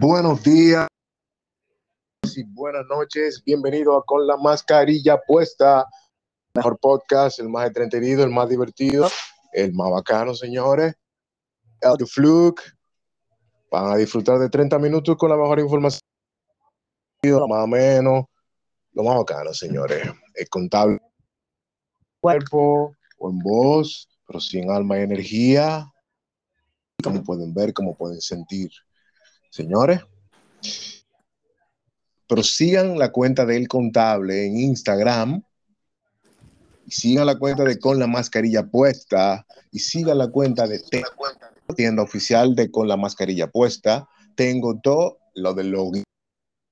Buenos días y buenas noches. Bienvenido a Con la Mascarilla Puesta. Mejor podcast, el más entretenido, el más divertido, el más bacano, señores. El Fluke. Van a disfrutar de 30 minutos con la mejor información. Más o menos. Lo más bacano, señores. El contable. Cuerpo o en voz, pero sin alma y energía. Como pueden ver, como pueden sentir. Señores, prosigan la cuenta del contable en Instagram y sigan la cuenta de Con la Mascarilla Puesta y sigan la cuenta de tienda oficial de Con la Mascarilla Puesta. Tengo todo lo del login,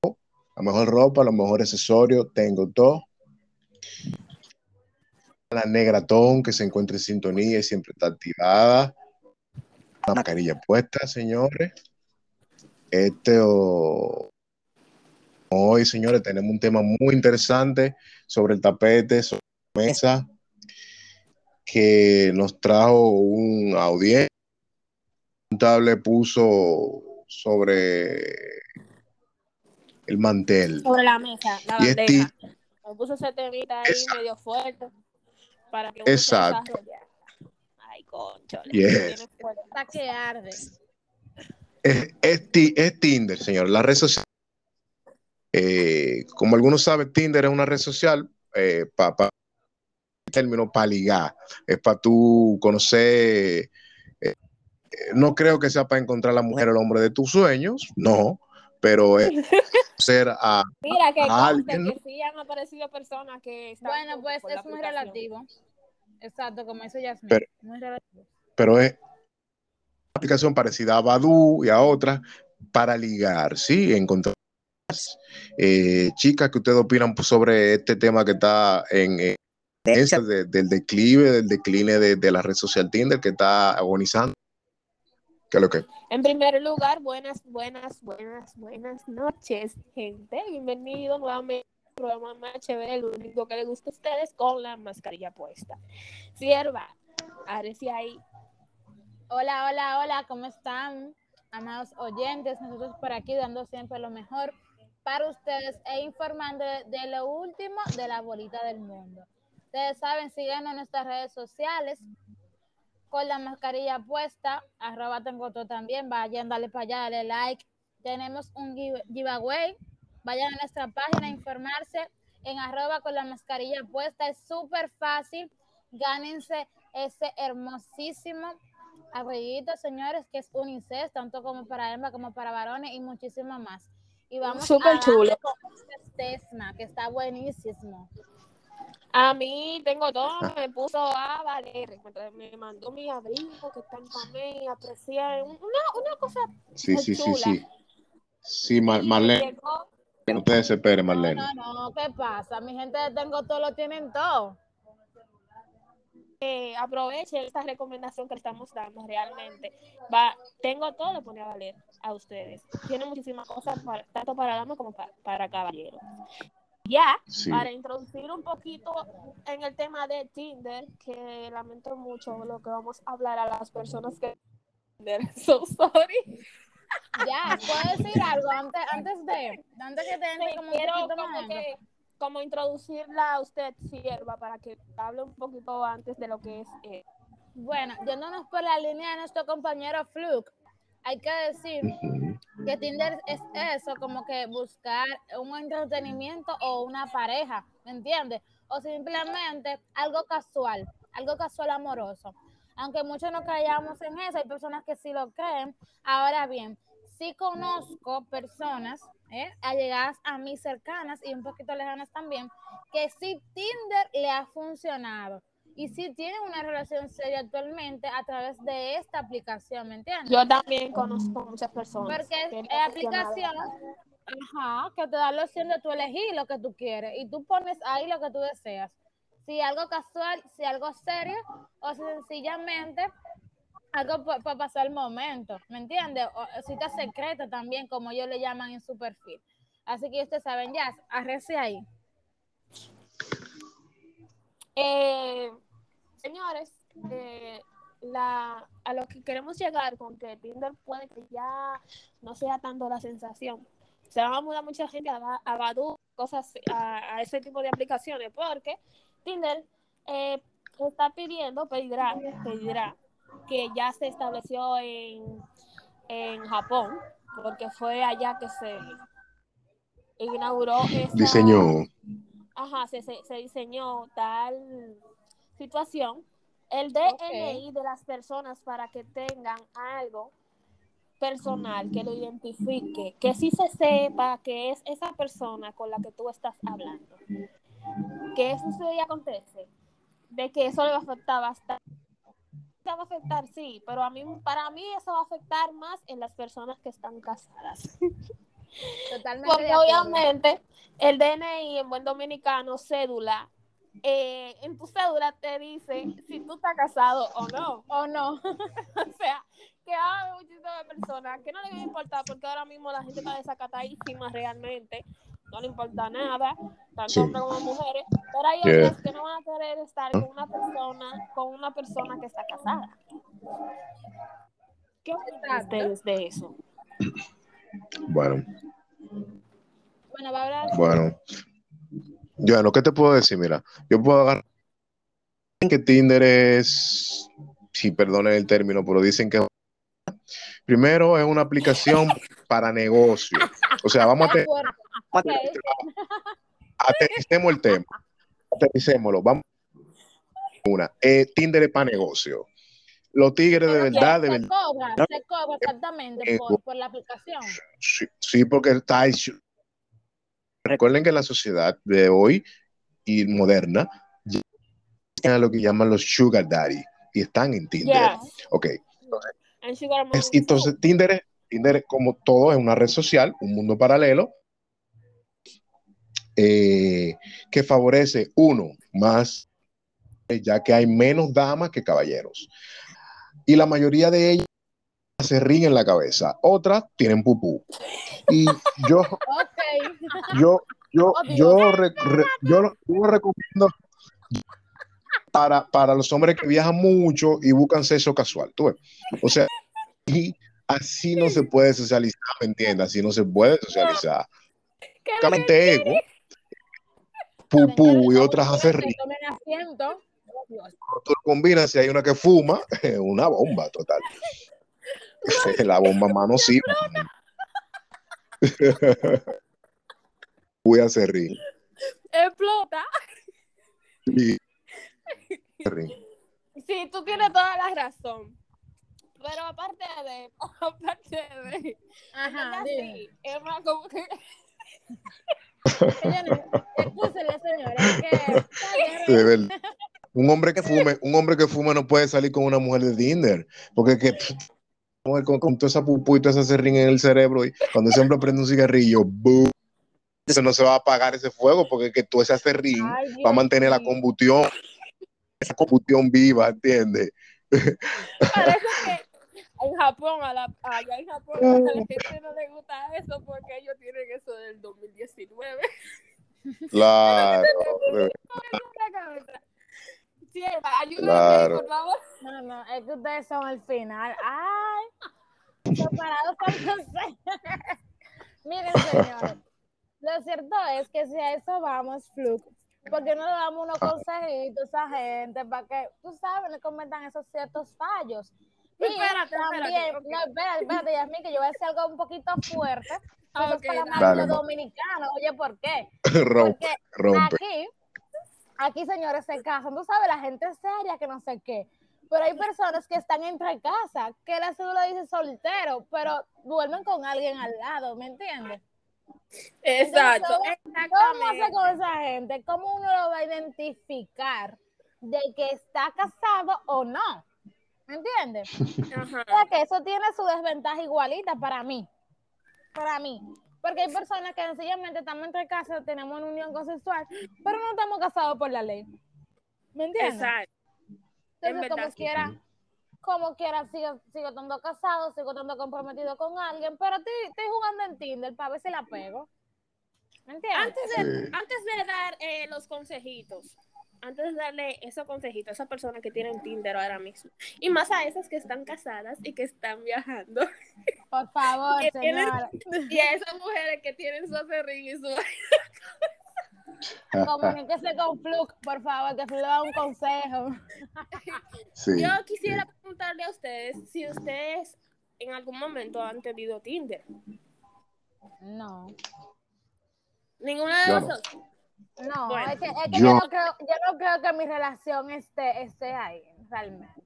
la mejor ropa, los mejores accesorios, tengo todo. La negra ton que se encuentra en sintonía y siempre está activada. La mascarilla puesta, señores. Este hoy, señores, tenemos un tema muy interesante sobre el tapete, sobre la mesa, que nos trajo un audiencia. Le puso sobre el mantel. Sobre la mesa, la bandeja. Este, Me puso ese temita ahí exacto. medio fuerte para que Exacto. Concho. Yes. Hasta que arde. Es, es, es, Tinder, señor, la red social. Eh, como algunos saben, Tinder es una red social eh, para pa, término para ligar, es para tú conocer. Eh, no creo que sea para encontrar la mujer o el hombre de tus sueños, no, pero es ser a, Mira, que, a alguien. que sí han aparecido personas que. están Bueno, pues es muy relativo. Exacto, como dice Yasmin. Pero- muy pero es una aplicación parecida a Badu y a otras para ligar, ¿sí? Encontrar eh, chicas que ustedes opinan sobre este tema que está en, de- del declive, del decline de, de la red social Tinder que está agonizando. ¿Qué es lo que? En primer lugar, buenas, buenas, buenas, buenas noches, gente. Bienvenido nuevamente programa más chévere, el único que le gusta a ustedes con la mascarilla puesta. Sierva, Areci ahí. Hola, hola, hola, ¿cómo están? Amados oyentes, nosotros por aquí dando siempre lo mejor para ustedes e informando de, lo último de la bolita del mundo. Ustedes saben, síganos en nuestras redes sociales con la mascarilla puesta, arroba tengo todo también, vayan, dale para allá, dale like. Tenemos un give- giveaway, vayan a nuestra página a informarse en arroba con la mascarilla puesta, es súper fácil, gánense ese hermosísimo abriguito, señores, que es unisex, tanto como para hembra como para varones y muchísimo más. Y vamos Súper chulo. con este Tesma, que está buenísimo. A mí tengo todo, me puso a valer. Me mandó mi abrigo que está en Pamé, aprecié una, una cosa Sí, sí, sí, chula. sí. Sí, Mar- y Marlene, llegó- no te desesperes, Marlene. No, no, no, ¿qué pasa? Mi gente de Tengo Todo lo tienen todo. eh, aproveche esta recomendación que le estamos dando realmente. Va, tengo todo lo pone a valer a ustedes. Tiene muchísimas cosas, para, tanto para damas como para, para caballeros. Ya, Sí. para introducir un poquito en el tema de Tinder, que lamento mucho lo que vamos a hablar a las personas que... So sorry. Ya, ¿puedo decir algo antes, antes de, antes que te entre Sí, como un quiero poquito como más? que como introducirla a usted, sierva, para que hable un poquito antes de lo que es eh, Bueno, yéndonos por la línea de nuestro compañero Fluke, hay que decir que Tinder es eso, como que buscar un entretenimiento o una pareja, ¿me entiendes? O simplemente algo casual, algo casual amoroso. Aunque muchos no creíamos en eso, hay personas que sí lo creen. Ahora bien, sí conozco personas, ¿eh? allegadas a mí cercanas y un poquito lejanas también, que sí Tinder le ha funcionado. Y sí tienen una relación seria actualmente a través de esta aplicación, ¿me entiendes? Yo también conozco muchas personas. Porque que es le ha aplicación, ajá, que te da la opción de tú elegir lo que tú quieres y tú pones ahí lo que tú deseas. Si algo casual, si algo serio o sencillamente algo para pasar el momento, ¿me entiendes? O cita secreta también, como ellos le llaman en su perfil. Así que ustedes saben, ya, arrece ahí. Eh, señores, eh, la, a lo que queremos llegar con que Tinder puede que ya no sea tanto la sensación. Se va a mudar mucha gente a, a Badoo, cosas, a, a ese tipo de aplicaciones, porque Tinder eh, está pidiendo, pedirá, pedirá, que ya se estableció en, en Japón, porque fue allá que se inauguró esa, Diseño. ajá, se, se, se diseñó tal situación, el DNI de las personas para que tengan algo personal que lo identifique, que sí se sepa que es esa persona con la que tú estás hablando. Que eso sí acontece, de que eso le va a afectar bastante. Va a afectar, sí, pero a mí, para mí eso va a afectar más en las personas que están casadas. Totalmente. Porque obviamente el DNI en buen dominicano, cédula, eh, en tu cédula te dice si tú estás casado o no. ¿O no? O sea, que hay muchísimas personas que no le va a importar porque ahora mismo la gente está desacatadísima realmente. No le importa nada, tanto Sí. hombres como mujeres. Pero hay Yeah. otras que no van a querer estar con una persona, con una persona que está casada. ¿Qué opinan ustedes de eso? Bueno, Bueno, va a hablar. bueno. Yo, ¿no? ¿qué te puedo decir? Mira, yo puedo agarrar que Tinder es, si perdonen el término, pero dicen que primero es una aplicación para negocio. O sea, vamos a tener acuerdo. Ok. aterricemos el tema. Aterricémoslo. Vamos. Una. Eh, Tinder es para negocio. Los tigres de verdad, de verdad. cobra, se cobra exactamente Eh, por, por la aplicación. Sí, sí, porque está. Recuerden que la sociedad de hoy y moderna tiene lo que llaman los sugar daddy y están en Tinder. Yes. Ok. And sugar mommy Es- entonces, Tinder, Tinder, como todo, es una red social, un mundo paralelo, eh, que favorece, uno, más, eh, ya que hay menos damas que caballeros. Y la mayoría de ellas se ríen en la cabeza, otras tienen pupú. Y yo, yo, yo, Oh, yo, re- re- yo, lo- yo lo recomiendo para, para los hombres que viajan mucho y buscan sexo casual. ¿tú ves? O sea, y así no se puede socializar, ¿me entiendes? Así no se puede socializar. ¿Qué es lo que- Únicamente ego, pupú y otras hace Señores, rir. Tomen asiento. Dios. Tú combinas, si hay una que fuma, una bomba total. La bomba mano sí. Voy a hacer rir. explota. Y- rir. Sí, tú tienes toda la razón. Pero aparte de, aparte de, Ajá, así, es más como que Que De verdad. Un hombre que fume, un hombre que fume no puede salir con una mujer de Tinder, porque que mujer con, con toda esa pupú y toda esa serrín en el cerebro y cuando ese hombre prende un cigarrillo, ¡boom! eso no se va a apagar ese fuego porque que todo ese serrín Ay, va a mantener la combustión, esa combustión viva, ¿entiendes? parece que en Japón, a la, allá en Japón, a la gente no le gusta eso porque ellos tienen eso del 2019 Claro. Sierva, ayúdame, Claro. por favor. No, no, es que ustedes son el final. Ay, separados por los Miren, señores, lo cierto es que si a eso vamos, Fluke, porque no le damos unos consejitos a esa gente para que, tú sabes, le comentan esos ciertos fallos? Y Espérate, también, espérate, ok. no, espérate, espérate, Yasmin, que yo voy a decir algo un poquito fuerte. Ah, Eso es para dale. Dominicanos. Oye, ¿por qué? rompe, Porque rompe. aquí, aquí, señores, se casan. Tú sabes, la gente es seria, que no sé qué. Pero hay personas que están entre casa, que la cédula dice soltero, pero duermen con alguien al lado, ¿me entiendes? Exacto, Entonces, ¿Cómo hace con esa gente? ¿Cómo uno lo va a identificar de que está casado o no? ¿Me entiendes? Ajá. O sea, que eso tiene su desventaja igualita para mí. Para mí. Porque hay personas que sencillamente estamos entre casa, tenemos una unión consensual, pero no estamos casados por la ley. ¿Me entiendes? Exacto. Entonces, en como verdad, sí. quiera, como quiera, sigo, sigo estando casado, sigo estando comprometido con alguien, pero estoy, estoy jugando en Tinder para ver si la pego. ¿Me entiendes? Antes de, Sí. antes de dar eh, los consejitos, antes de darle esos consejitos a esas personas que tienen Tinder ahora mismo, y más a esas que están casadas y que están viajando, Por favor, Que tienen- señora. y a esas mujeres que tienen su acerrín y su... Comuníquese con Fluke, por favor, que Fluke le da un consejo. Sí. Yo quisiera preguntarle a ustedes si ustedes en algún momento han tenido Tinder. No. Ninguna de las no. dos. No, Bueno. es que, es que Yo- yo, no creo, yo no creo que mi relación esté, esté ahí, realmente.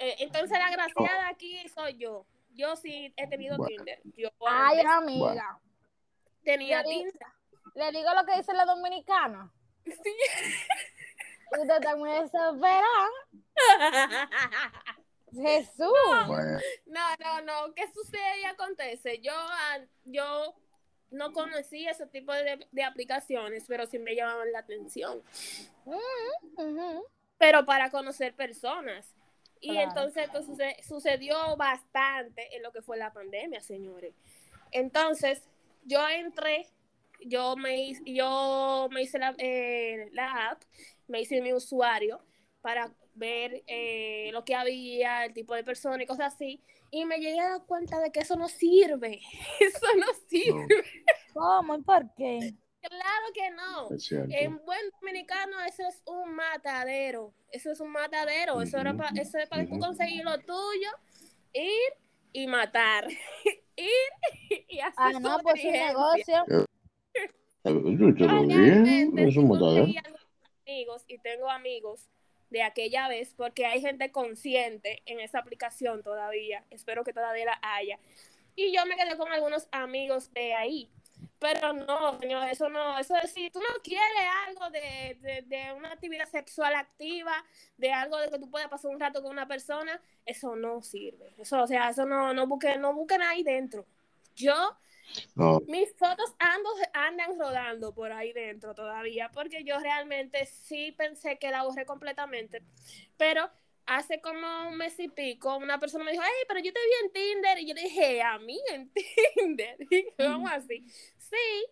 Eh, entonces la graciada aquí soy yo. Yo sí he tenido Bueno. Tinder. Yo Ay, amiga. tenía Tinder. Le digo lo que dicen los dominicanos. Sí. Usted está muy desesperada. Jesús. No, no, no. ¿Qué sucede y acontece? Yo, ah, yo no conocí ese tipo de, de aplicaciones, pero sí me llamaban la atención. Pero para conocer personas. Y Claro. entonces esto suce- sucedió bastante en lo que fue la pandemia, señores. Entonces, yo entré, yo me hice, yo me hice la, eh, la app, me hice mi usuario para ver eh, lo que había, el tipo de persona y cosas así. Y me llegué a dar cuenta de que eso no sirve. Eso no sirve. ¿Cómo y por qué? Claro que no. En buen dominicano eso es un matadero. Eso es un matadero. Eso era Ujú, pa- eso es para tú ujú. conseguir lo tuyo, ir y matar. ir y hacer Ah, no, pues un negocio. Yo te Yo lo realmente vi, es sí un matadero. conseguí algunos amigos y tengo amigos de aquella vez porque hay gente consciente en esa aplicación todavía. Espero que todavía la haya. Y yo me quedé con algunos amigos de ahí. Pero no, señor, eso no, eso es si tú no quieres algo de, de, de una actividad sexual activa, de algo de que tú puedas pasar un rato con una persona, eso no sirve. Eso, o sea, eso no, no busquen, no busquen ahí dentro. Yo No, mis fotos andan rodando por ahí dentro todavía, porque yo realmente sí pensé que la borré completamente, pero hace como un mes y pico una persona me dijo, hey, pero yo te vi en Tinder, y yo le dije, a mí en Tinder, y yo, ¿cómo así? Sí,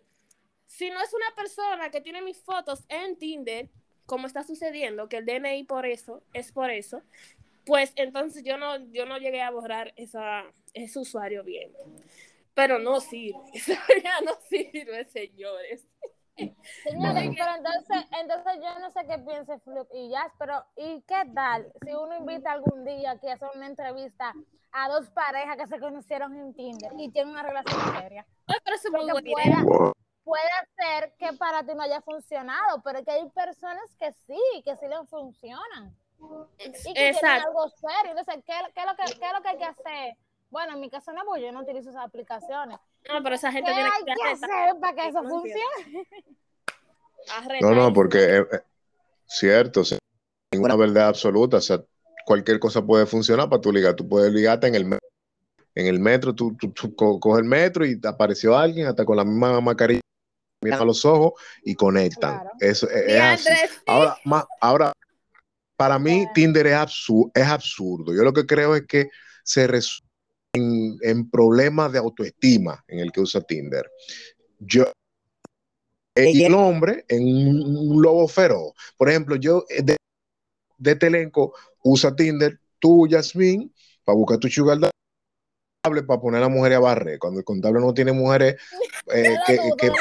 si no es una persona que tiene mis fotos en Tinder, como está sucediendo, que el DNI por eso, es por eso, pues entonces yo no, yo no llegué a borrar esa, ese usuario bien. Pero no sirve, eso ya no sirve, señores. Señores, Bueno. pero entonces, entonces yo no sé qué piense Fluke y Jazz, pero ¿y qué tal si uno invita algún día aquí a hacer una entrevista a dos parejas que se conocieron en Tinder y tienen una relación seria? Pueda, puede ser que para ti no haya funcionado, pero es que hay personas que sí, que sí les funcionan. Y que tienen Exacto. algo serio. Entonces, ¿qué, qué es lo que, ¿qué es lo que hay que hacer? Bueno, en mi caso no, porque yo no utilizo esas aplicaciones. No, pero esa ¿Qué gente tiene hay que hacer para que eso funcione? no, no, porque es cierto, o sea, ninguna verdad absoluta, o sea, cualquier cosa puede funcionar para tu ligar, tú puedes ligarte en el metro, en el metro, tú, tú, tú co- coges el metro y te apareció alguien hasta con la misma mascarilla, miran a los ojos y conectan. Claro. Eso es, es así. Ahora, ma- ahora, para mí. Tinder es, es absurdo. Yo lo que creo es que se resuelve en, en problemas de autoestima en el que usa Tinder. Yo, y el hombre en un, lobo feroz. Por ejemplo, yo eh, de, de este elenco usa Tinder, tú, Yasmin, para buscar tu sugar daddy, para poner a la mujer a barrer. Cuando el contable no tiene mujeres eh, Yo que, dudo que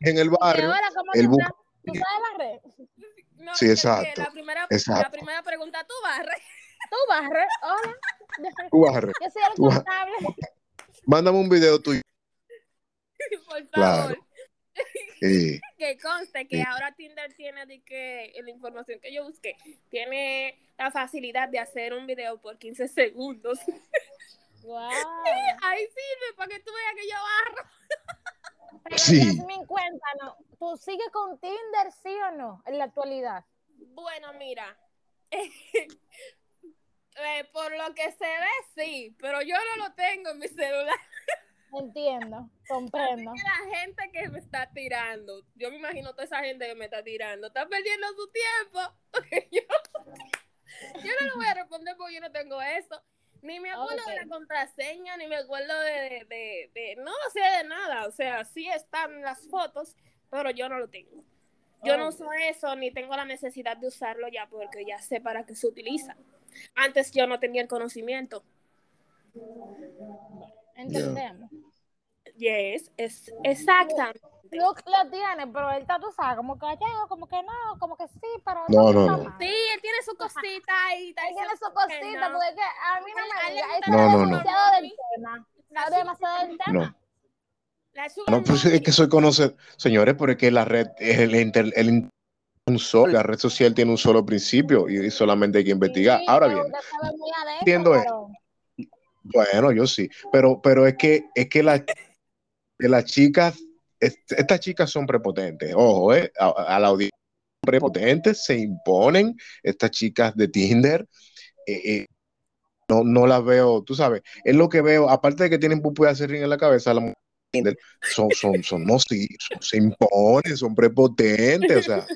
en el barrio, ahora, ¿cómo el tú bu- estás? ¿Tú sabes barrer? No, Sí, exacto, La primera, exacto. la primera pregunta, ¿tú barres? ¿Tú barres? Hola. tú barres. Yo soy el Tú- contable. Mándame un video tuyo. Por favor. Claro. Sí. que conste que Sí. ahora Tinder tiene de que la información que yo busqué tiene la facilidad de hacer un video por 15 segundos. Wow. Ahí sirve para que tú veas que yo barro. Pero Sí. Yasmin, cuéntanos, ¿tú sigues con Tinder, sí o no, en la actualidad? Bueno, mira. Eh, por lo que se ve, sí, pero yo no lo tengo en mi celular. Entiendo, comprendo. Que la gente que me está tirando, yo me imagino toda esa gente que me está tirando, está perdiendo su tiempo. porque yo, yo no le voy a responder porque yo no tengo eso. Ni me acuerdo de la contraseña, ni me acuerdo de, de, de- No sé de nada. O sea, sí están las fotos, pero yo no lo tengo. Yo Oh. no uso eso ni tengo la necesidad de usarlo ya porque ya sé para qué se utiliza. Antes yo no tenía el conocimiento. Entendemos. Yes, es exactamente. Luke lo tiene, pero él está, tú sabes, como que callado, como que no, como que sí, pero No, no, no. Sí, él tiene su cosita ahí. está Él tiene su cosita, no. porque a mí no me diga, gusta él No, no, no. demasiado del tema. Sabe demasiado del tema. No. La No, pues es que soy conocer, señores, pero es que la red, el, inter- el in- un solo, la red social tiene un solo principio y solamente hay que investigar. Sí, Ahora bien, entiendo varón. bueno, yo sí, pero, pero es que, es que la, las chicas, est- estas chicas son prepotentes, ojo, eh, a, a la audiencia prepotentes se imponen, estas chicas de Tinder, eh, eh, no, no las veo, tú sabes, es lo que veo, aparte de que tienen pupu de acerrín en la cabeza, Tinder son, son, son, no, sí, son- se imponen, son prepotentes, o sea,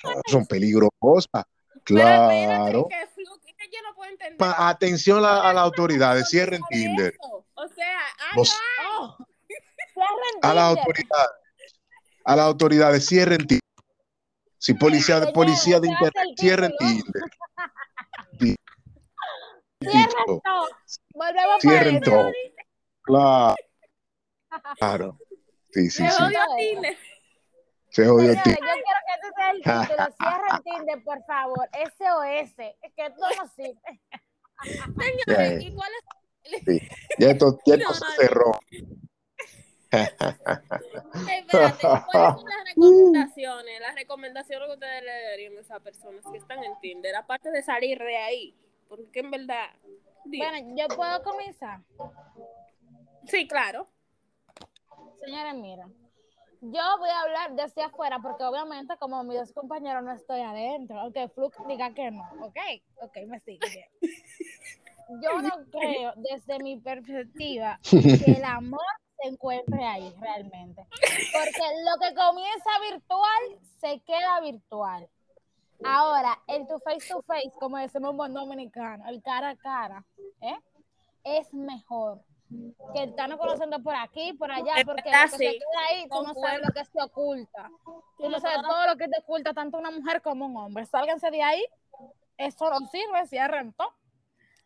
son, son peligrosas, claro. que Fluke, es que yo no puedo entender. Ma- Atención a, a las autoridades, ¿Por qué cierren Tinder. O sea, ah, sé. Oh, a las autoridades, a las autoridades, cierren Tinder. Si policía, Señor, policía de se internet, el cierren. Tinder. Cierren todo. Volvemos Cierren todo. Claro. Claro. Sí, sí, sí. odio Tinder. Se jodió Tinder. Quiero que ese sea el Tinder, por favor. SOS. Es que esto no sirve. Señores, Ya, ¿y cuál es? Ya esto, ya esto No, se no, no. cerró. Espérate, ¿cuáles son las recomendaciones? Las recomendaciones que ustedes le darían a esas personas que están en Tinder, aparte de salir de ahí. Porque en verdad. digo, Bueno, yo puedo comenzar. sí, claro. Señores, mira. Yo voy a hablar desde afuera porque obviamente como mis dos compañeros no estoy adentro. Aunque Fluke diga que no. Ok, ok, me sigue. bien. Yo no creo desde mi perspectiva que el amor se encuentre ahí realmente. Porque lo que comienza virtual se queda virtual. Ahora, el to face to face, como decimos en buen dominicano, el cara a cara, ¿eh? es mejor que estarnos conociendo por aquí, por allá, Es porque verdad, lo que se sí. queda ahí, tú no sabes lo que se oculta. Tú no sabes todo lo que te oculta tanto una mujer como un hombre. Sálganse de ahí, eso no sirve, cierren todo.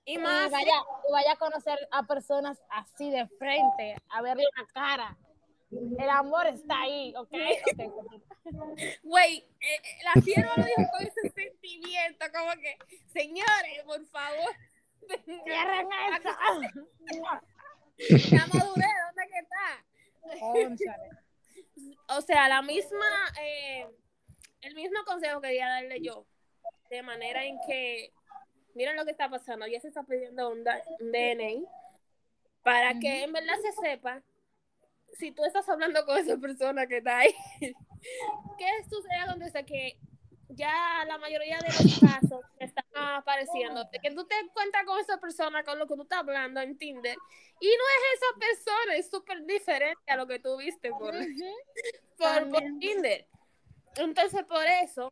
Y Y más, vaya, y vaya a conocer a personas así de frente, a verle la cara. El amor está ahí, ¿ok? Güey, eh, eh, la sierva lo dijo con ese sentimiento, como que, señores, por favor. Cierren eso. La madurez, ¿dónde que está? O sea, la misma, eh, el mismo consejo quería darle yo, de manera en que, miren lo que está pasando, ya se está pidiendo un, un DNA para que en verdad se sepa si tú estás hablando con esa persona que está ahí, ¿qué sucede donde sé que ya la mayoría de los casos están apareciendo, de que tú te encuentras con esa persona con lo que tú estás hablando en Tinder y no es esa persona, es súper diferente a lo que tú viste por, por. Tinder. Entonces, por eso,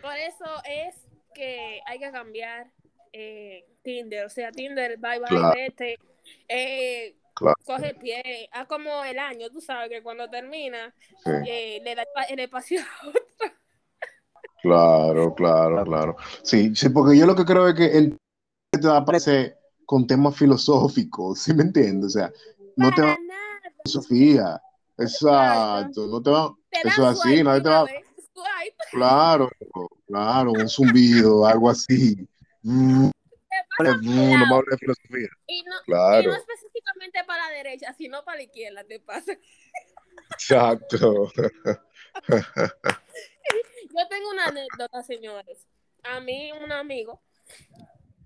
por eso es que hay que cambiar eh, Tinder. O sea, Tinder, bye bye, Claro. vete. Eh, Claro. Coge el pie, haz como el año, tú sabes que cuando termina, Sí, eh, le da el pa- el espacio a otro. Claro, claro, claro. Sí, sí, porque yo lo que creo es que el te aparece con temas filosóficos, ¿sí me entiendes? O sea, no te va Para a filosofía. Exacto, no te va, Te eso es así, nadie te va, claro, claro, un zumbido, algo así. Mm, Te pasa mm, no de filosofía. Y no, y Claro, no específicamente para la derecha, sino para la izquierda, te pasa. exacto. Yo tengo una anécdota, señores. A mí, un amigo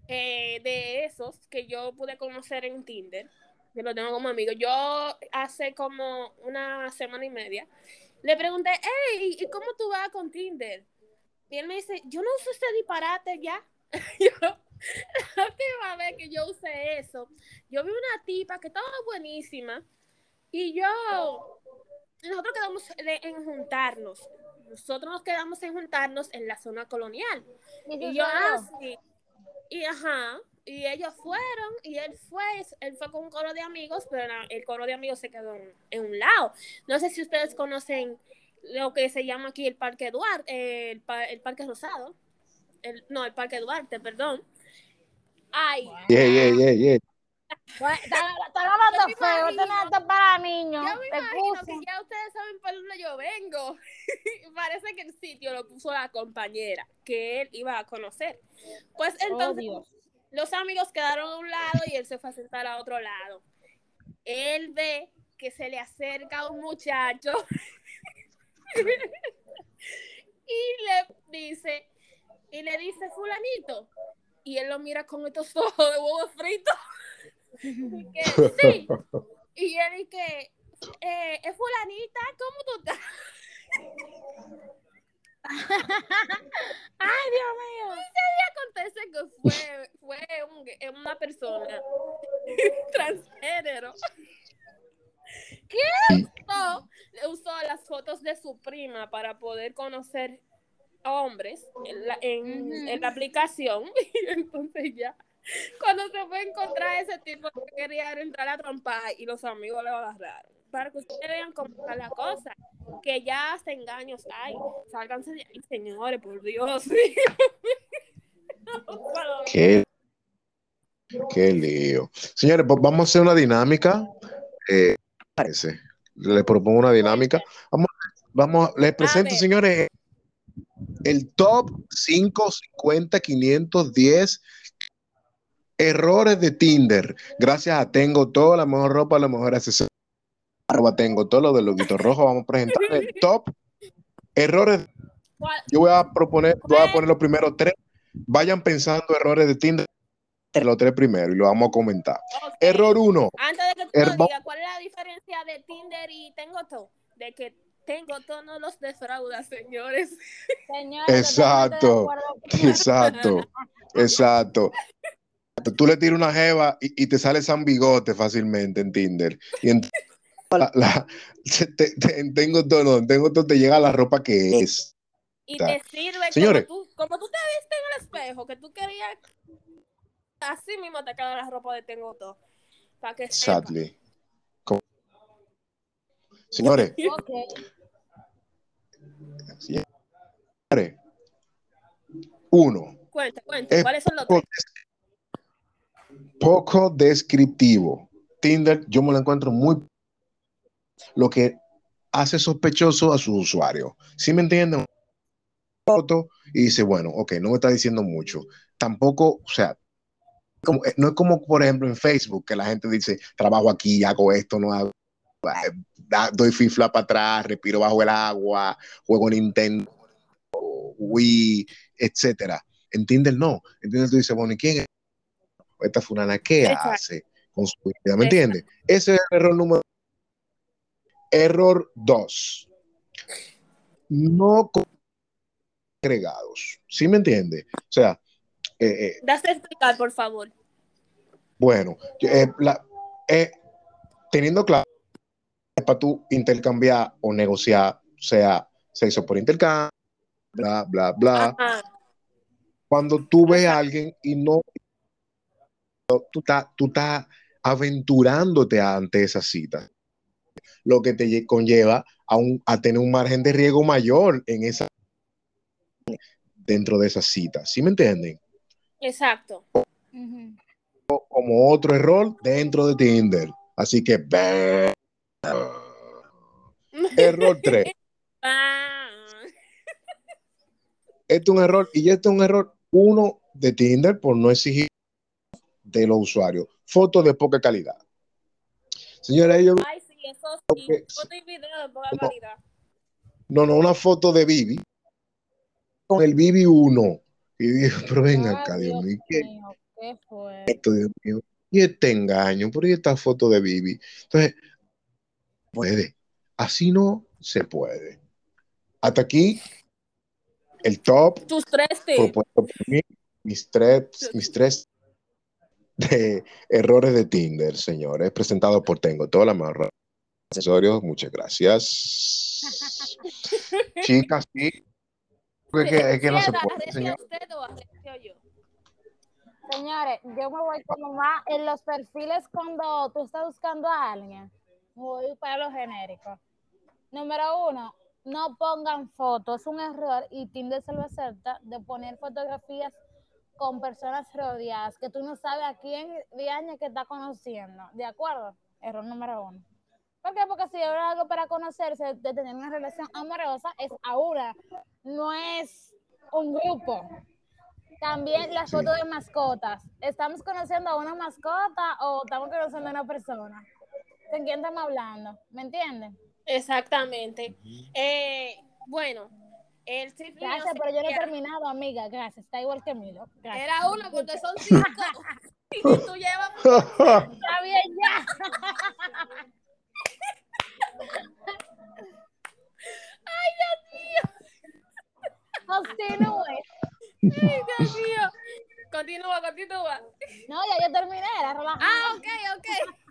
eh, de esos que yo pude conocer en Tinder, que lo tengo como amigo, yo hace como una semana y media, le pregunté, hey, ¿y cómo tú vas con Tinder? Y él me dice, yo no uso ese disparate ya. yo, la última vez que yo usé eso, yo vi una tipa que estaba buenísima y yo, nosotros quedamos en juntarnos. Nosotros nos quedamos en juntarnos en la zona colonial. Y yo, soy ah. Y ajá, y ellos fueron, y él fue, él fue con un coro de amigos, pero el coro de amigos se quedó en, en un lado. No sé si ustedes conocen lo que se llama aquí el Parque Duarte, el, el Parque Rosado, el, no, el Parque Duarte, perdón. Ay, Yeah, yeah, yeah, yeah. Bueno, Está está hablando Yo me feo, imagino- esto no es para niños. yo me imagino que ya ustedes saben por dónde yo vengo. Parece que el sitio lo puso la compañera que él iba a conocer. Pues Oh, entonces los amigos quedaron a un lado y él se fue a sentar a otro lado. Él ve que se le acerca un muchacho y le dice, y le dice, fulanito. Y él lo mira con estos ojos de huevo frito. Y que, sí. Y él dice, eh, es fulanita, ¿cómo tú estás? Ay, Dios mío. acontece que fue, fue un- eh, una persona transgénero que usó, usó las fotos de su prima para poder conocer hombres en la, en la aplicación y entonces ya cuando se fue a encontrar ese tipo que quería entrar a trompar y los amigos le agarraron para que ustedes vean cómo está la cosa que ya hasta engaños hay sálganse de ahí señores por Dios. Qué, qué lío. Señores, pues vamos a hacer una dinámica. Eh, parece. Les propongo una dinámica. Vamos, vamos, les presento, señores, el top 5, 50, 510 errores de Tinder. Gracias a Tengo todo, la mejor ropa, la mejor accesorio. Arroba Tengo todo lo del loguito rojo. Vamos a presentar el top errores. ¿Cuál? Yo voy a proponer, voy a poner los primeros tres. Vayan pensando errores de Tinder. Los tres primeros y lo vamos a comentar. Error 1. Antes de que tú lo digas, ¿cuál es la diferencia de Tinder y Tengo Todo? De que Tengo Todo no los defrauda, señores. Señores, Exacto. Exacto, exacto. Tú le tiras una jeva y, y te sale San Bigote fácilmente en Tinder. Y en, la, la- se- te- te- en tengo todo, no, en tengo todo, te llega la ropa que es. Y te sirve Señores. como tú, como tú te viste en el espejo, que tú querías, así mismo te queda la ropa de Tengo Todo. Para que. Sadly. Señores, señores, uno, Cuenta, cuenta, Es ¿cuáles son los tres? Poco descriptivo. Tinder, yo me lo encuentro muy lo que hace sospechoso a su usuario. ¿Sí me entienden? Foto y dice, bueno, ok, no me está diciendo mucho. Tampoco, o sea, eh, no es como, por ejemplo, en Facebook, que la gente dice, trabajo aquí, hago esto, no hago, eh, doy fifla para atrás, respiro bajo el agua, juego Nintendo, Wii, etcétera. En Tinder no. En Tinder tú dices, bueno, ¿y quién es? Esta fulana, ¿qué Exacto. hace con su vida? ¿Me entiendes? Ese es el error número Error 2. No con- agregados. ¿Sí me entiende? O sea, eh, eh, explicar, por favor. bueno, eh, la- eh, teniendo claro para tú intercambiar o negociar, sea sexo por intercambio, bla, bla, bla. Ajá. Cuando tú ves a alguien y no, tú estás tú estás aventurándote ante esa cita, lo que te lle- conlleva a, un, a tener un margen de riesgo mayor en esa dentro de esa cita. ¿Sí me entienden? Exacto. Como otro error dentro de Tinder. Así que, error 3. Ah. Este es un error, y este es un error, uno, de Tinder por no exigir de los usuarios. Fotos de poca calidad. Señora, yo Ay, sí, eso sí. Foto y video de poca No. calidad. No, no, una foto de Bibi con el Bibi 1. Y dije, pero ven acá, Dios mío, ¿qué es mío, ¿Qué fue? esto, Dios mío? Y este engaño, por ahí esta foto de Bibi. Entonces, puede. Así no se puede. Hasta aquí el top Tus tres tips. propuesto por mí, mis tres, mis tres de errores de Tinder, señores, presentado por Tengo toda la mejor accesorios. Muchas gracias. Chicas, sí. Es que, es que no se Ciega, puede, ¿arrecia señor. usted o arrecio yo? Señores, yo me voy como más en los perfiles cuando tú estás buscando a alguien. Voy para lo genérico. Número uno, no pongan fotos, es un error y Tinder se lo acepta de poner fotografías con personas rodeadas que tú no sabes a quién viene que está conociendo, ¿de acuerdo? Error número uno. ¿Por qué? Porque si era algo para conocerse, de tener una relación amorosa, es ahora, no es un grupo. También las fotos de mascotas. ¿Estamos conociendo a una mascota o estamos conociendo a una persona? ¿De quién estamos hablando? ¿Me entienden? Exactamente. Eh, bueno, el Gracias, pero yo no he terminado, amiga. Gracias. Está igual que Milo. Gracias. Era uno porque son cinco. y tú llevas. Está bien, ya. Ay, Dios mío. Continúe. Ay, Dios mío. Continúa, continúa. No, ya yo terminé. Era relajada. Ah, ok, ok.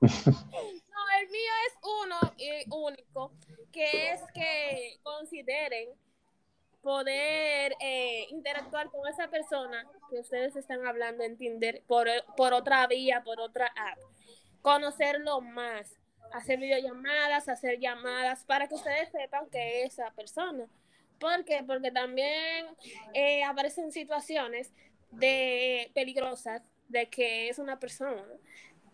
No, el mío es uno y único, que es que consideren poder eh, interactuar con esa persona que ustedes están hablando en Tinder por, por otra vía, por otra app. Conocerlo más, hacer videollamadas, hacer llamadas para que ustedes sepan que es esa persona. ¿Por qué? Porque también eh, aparecen situaciones de peligrosas de que es una persona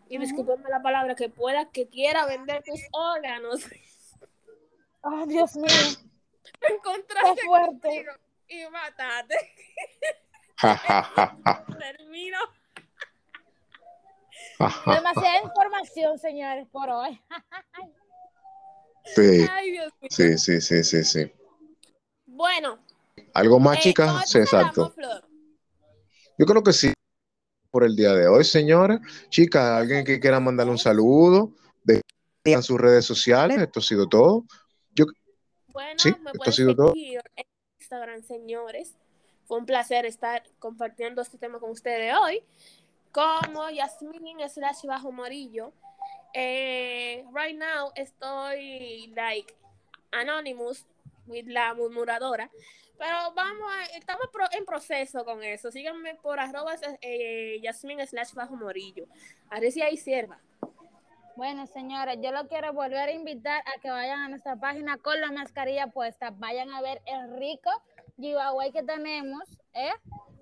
y discúlpeme la palabra que pueda que quiera vender tus órganos Oh, Dios mío. encontraste Qué fuerte. y ja, termino. Demasiada información, señores, por hoy. Sí, ay Dios mío sí, sí, sí, sí, sí. bueno ¿Algo más, eh, chicas? ¿cómo Sí, exacto. Flor? Yo creo que sí. Por el día de hoy, señores. Chicas, alguien que quiera mandarle un saludo, de en sus redes sociales. Esto ha sido todo. bueno Sí, me esto ha sido todo. en Instagram señores fue un placer estar compartiendo este tema con ustedes hoy como Yasmin slash bajo morillo eh, right now estoy like anonymous with la murmuradora pero vamos a, estamos pro- en proceso con eso síganme por arroba eh, Yasmin slash bajo morillo a ver si hay sierva Bueno, señores, yo lo quiero volver a invitar a que vayan a nuestra página con la mascarilla puesta. Vayan a ver el rico giveaway que tenemos, ¿eh?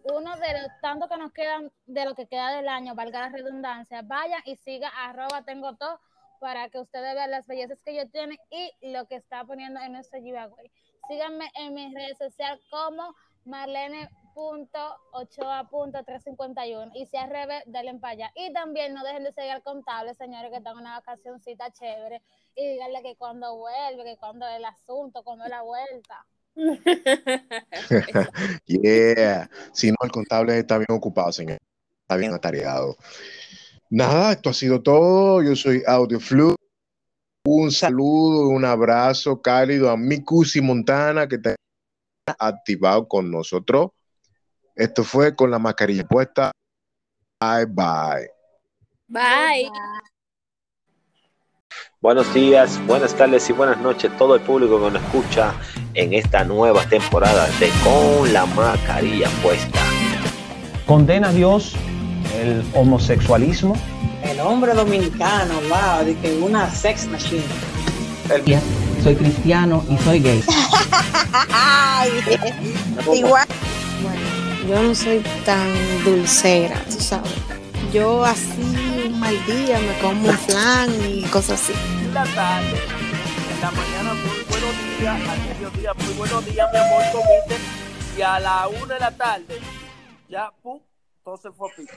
Uno de los tantos que nos quedan, de lo que queda del año, valga la redundancia. Vayan y siga arroba tengo todo para que ustedes vean las bellezas que yo tiene y lo que está poniendo en nuestro giveaway. Síganme en mis redes sociales como marlene.ochoa.351 y si al revés, denle para allá. Y también no dejen de seguir al contable, señores, que están en una vacacioncita chévere y díganle que cuando vuelve, que cuando el asunto, cuando es la vuelta. Yeah. Si no, el contable está bien ocupado, señor. Está bien atareado. Nada, esto ha sido todo. Yo soy Audioflu. Un saludo, un abrazo cálido a mi Cusi Montana que está activado con nosotros. Esto fue con la mascarilla puesta. Bye bye. bye Buenos días, buenas tardes y buenas noches a todo el público que nos escucha en esta nueva temporada de Con la Mascarilla Puesta. condena a Dios el homosexualismo. El hombre dominicano, wow, de que una sex machine. Soy cristiano y soy gay. Ay, igual. Bueno, yo no soy tan dulcera, tú sabes. Yo así un mal día me como un flan y cosas así. la tarde, en la mañana muy buenos días, al mediodía muy buenos días, mi amor, comiste, y a la una de la tarde, ya, pum, todo se fue a pico.